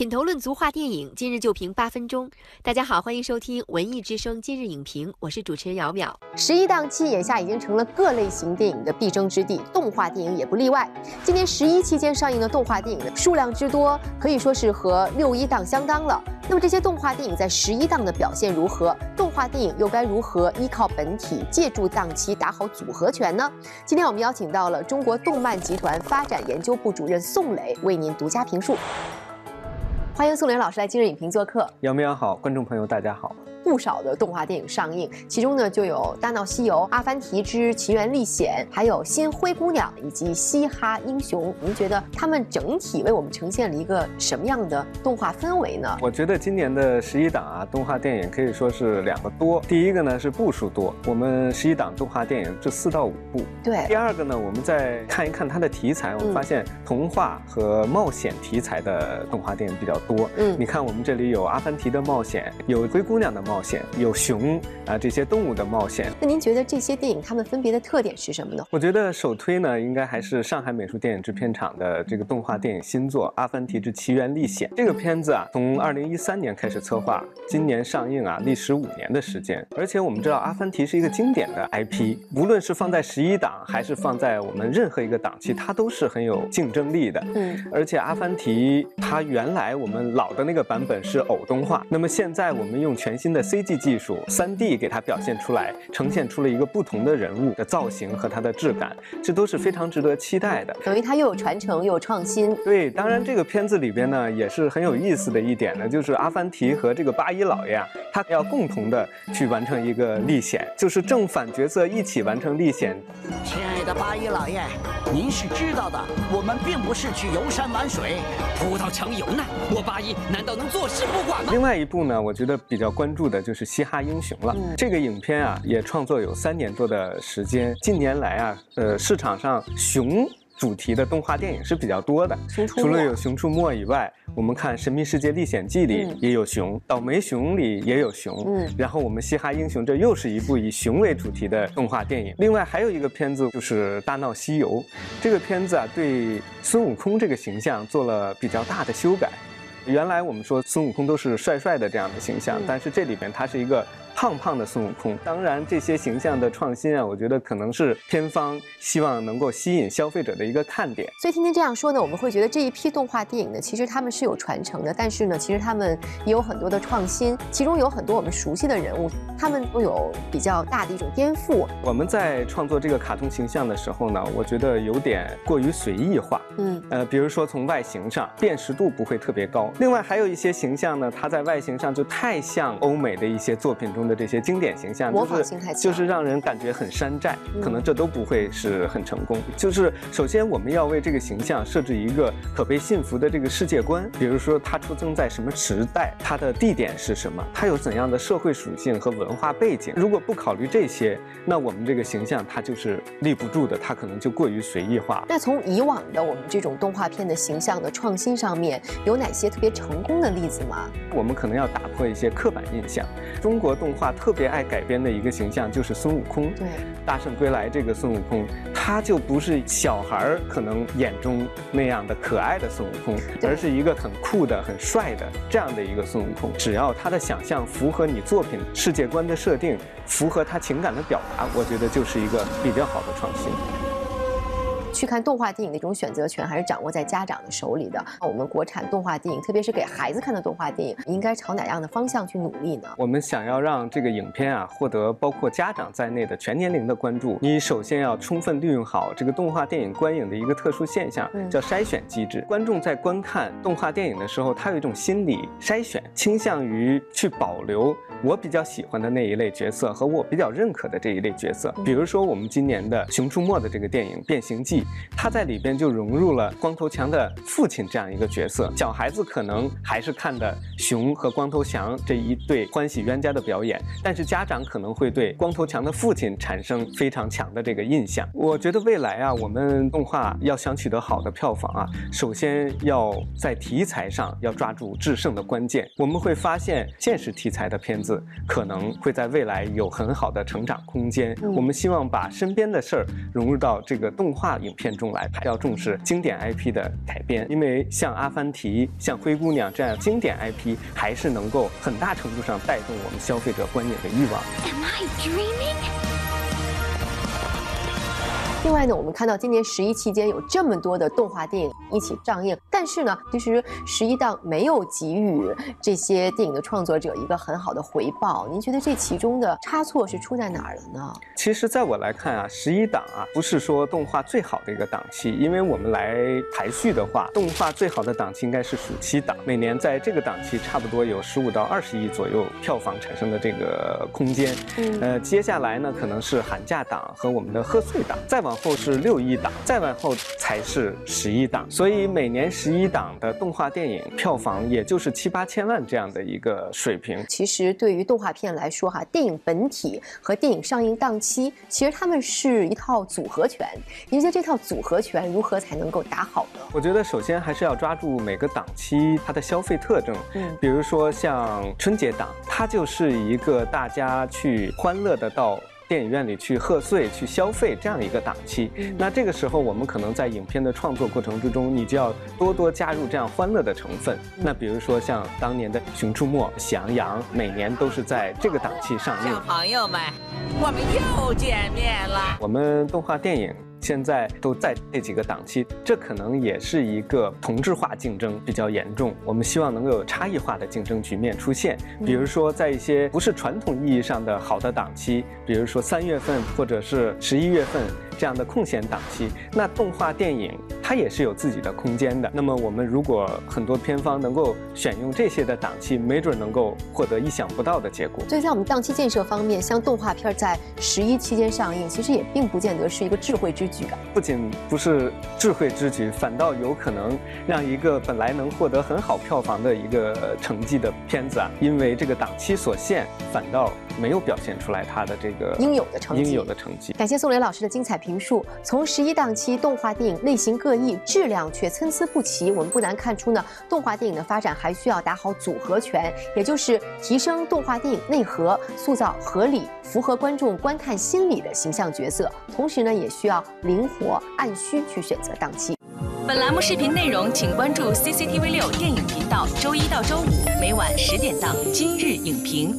品头论足话电影，今日就评八分钟。大家好，欢迎收听文艺之声今日影评，我是主持人姚淼。十一档期眼下已经成了各类型电影的必争之地，动画电影也不例外。今年十一期间上映的动画电影的数量之多，可以说是和六一档相当了。那么这些动画电影在十一档的表现如何？动画电影又该如何依靠本体借助档期打好组合拳呢？今天我们邀请到了中国动漫集团发展研究部主任宋磊，为您独家评述。欢迎宋林老师来今日影评做客。杨明好，观众朋友大家好。不少的动画电影上映，其中呢就有《大闹西游》《阿凡提之奇缘历险》，还有《新灰姑娘》以及《嘻哈英雄》。您觉得他们整体为我们呈现了一个什么样的动画氛围呢？我觉得今年的十一档啊，动画电影可以说是两个多。第一个呢是部数多，我们十一档动画电影这四到五部。对。第二个呢，我们再看一看它的题材，我们发现童话和冒险题材的动画电影比较多。嗯。你看我们这里有阿凡提的冒险，有灰姑娘的冒险，有熊啊这些动物的冒险。那您觉得这些电影它们分别的特点是什么呢？我觉得首推呢，应该还是上海美术电影制片厂的这个动画电影新作《阿凡提之奇缘历险》。这个片子啊，从二零一三年开始策划，今年上映啊，历时五年的时间。而且我们知道，阿凡提是一个经典的 IP，无论是放在十一档，还是放在我们任何一个档期，它都是很有竞争力的。嗯。而且阿凡提它原来我们老的那个版本是偶动画，那么现在我们用全新的 CG。技术三 D 给它表现出来，呈现出了一个不同的人物的造型和它的质感，这都是非常值得期待的。等于它又有传承又有创新。对，当然这个片子里边呢也是很有意思的一点呢，就是阿凡提和这个八一老爷啊，他要共同的去完成一个历险，就是正反角色一起完成历险。亲爱的八一老爷，您是知道的，我们并不是去游山玩水，葡萄成有难，我八一难道能坐视不管吗？另外一部呢，我觉得比较关注的就是。嘻哈英雄了，这个影片啊也创作有三年多的时间。近年来啊，呃，市场上熊主题的动画电影是比较多的。除了有《熊出没》以外，我们看《神秘世界历险记》里也有熊，《倒霉熊》里也有熊。嗯，然后我们《嘻哈英雄》这又是一部以熊为主题的动画电影。另外还有一个片子就是《大闹西游》，这个片子啊对孙悟空这个形象做了比较大的修改。原来我们说孙悟空都是帅帅的这样的形象，但是这里边他是一个。胖胖的孙悟空，当然这些形象的创新啊，我觉得可能是片方希望能够吸引消费者的一个看点。所以听您这样说呢，我们会觉得这一批动画电影呢，其实他们是有传承的，但是呢，其实他们也有很多的创新，其中有很多我们熟悉的人物，他们都有比较大的一种颠覆。我们在创作这个卡通形象的时候呢，我觉得有点过于随意化。嗯，呃，比如说从外形上辨识度不会特别高，另外还有一些形象呢，它在外形上就太像欧美的一些作品中。的这些经典形象，就是就是让人感觉很山寨，可能这都不会是很成功。就是首先我们要为这个形象设置一个可被信服的这个世界观，比如说它出生在什么时代，它的地点是什么，它有怎样的社会属性和文化背景。如果不考虑这些，那我们这个形象它就是立不住的，它可能就过于随意化。那从以往的我们这种动画片的形象的创新上面，有哪些特别成功的例子吗？我们可能要打破一些刻板印象，中国动。画特别爱改编的一个形象就是孙悟空。对，大圣归来这个孙悟空，他就不是小孩儿可能眼中那样的可爱的孙悟空，而是一个很酷的、很帅的这样的一个孙悟空。只要他的想象符合你作品世界观的设定，符合他情感的表达，我觉得就是一个比较好的创新。去看动画电影的一种选择权还是掌握在家长的手里的。我们国产动画电影，特别是给孩子看的动画电影，应该朝哪样的方向去努力呢？我们想要让这个影片啊获得包括家长在内的全年龄的关注，你首先要充分利用好这个动画电影观影的一个特殊现象，叫筛选机制。观众在观看动画电影的时候，他有一种心理筛选，倾向于去保留我比较喜欢的那一类角色和我比较认可的这一类角色。比如说我们今年的《熊出没》的这个电影《变形记》。戏，他在里边就融入了光头强的父亲这样一个角色。小孩子可能还是看的熊和光头强这一对欢喜冤家的表演，但是家长可能会对光头强的父亲产生非常强的这个印象。我觉得未来啊，我们动画要想取得好的票房啊，首先要在题材上要抓住制胜的关键。我们会发现，现实题材的片子可能会在未来有很好的成长空间。我们希望把身边的事儿融入到这个动画影影片中来，要重视经典 IP 的改编，因为像《阿凡提》、像《灰姑娘》这样经典 IP，还是能够很大程度上带动我们消费者观影的欲望。Am I dreaming? 另外呢，我们看到今年十一期间有这么多的动画电影一起上映，但是呢，其实十一档没有给予这些电影的创作者一个很好的回报。您觉得这其中的差错是出在哪儿了呢？其实，在我来看啊，十一档啊，不是说动画最好的一个档期，因为我们来排序的话，动画最好的档期应该是暑期档，每年在这个档期差不多有十五到二十亿左右票房产生的这个空间。嗯，呃，接下来呢，可能是寒假档和我们的贺岁档，再往。往后是六一档，再往后才是十一档，所以每年十一档的动画电影票房也就是七八千万这样的一个水平。其实对于动画片来说，哈，电影本体和电影上映档期，其实他们是一套组合拳。您觉得这套组合拳如何才能够打好呢？我觉得首先还是要抓住每个档期它的消费特征。嗯，比如说像春节档，它就是一个大家去欢乐的到。电影院里去贺岁、去消费这样一个档期，那这个时候我们可能在影片的创作过程之中，你就要多多加入这样欢乐的成分。那比如说像当年的《熊出没》《喜羊羊》，每年都是在这个档期上映。小朋友们，我们又见面了。我们动画电影。现在都在这几个档期，这可能也是一个同质化竞争比较严重。我们希望能够有差异化的竞争局面出现，比如说在一些不是传统意义上的好的档期，比如说三月份或者是十一月份。这样的空闲档期，那动画电影它也是有自己的空间的。那么我们如果很多片方能够选用这些的档期，没准能够获得意想不到的结果。所以在我们档期建设方面，像动画片在十一期间上映，其实也并不见得是一个智慧之举啊。不仅不是智慧之举，反倒有可能让一个本来能获得很好票房的一个成绩的片子啊，因为这个档期所限，反倒。没有表现出来它的这个应有的成绩。应有的成绩。感谢宋雷老师的精彩评述。从十一档期动画电影类型各质量却参差不齐，我们不难看出呢，动画电影的发展还需要打好组合拳，也就是提升动画电影内核，塑造合理、符合观众观看心理的形象角色。同时呢，也需要灵活按需去选择档期。本栏目视频内容，请关注 CCTV 六电影频道，周一到周五每晚十点档《今日影评》。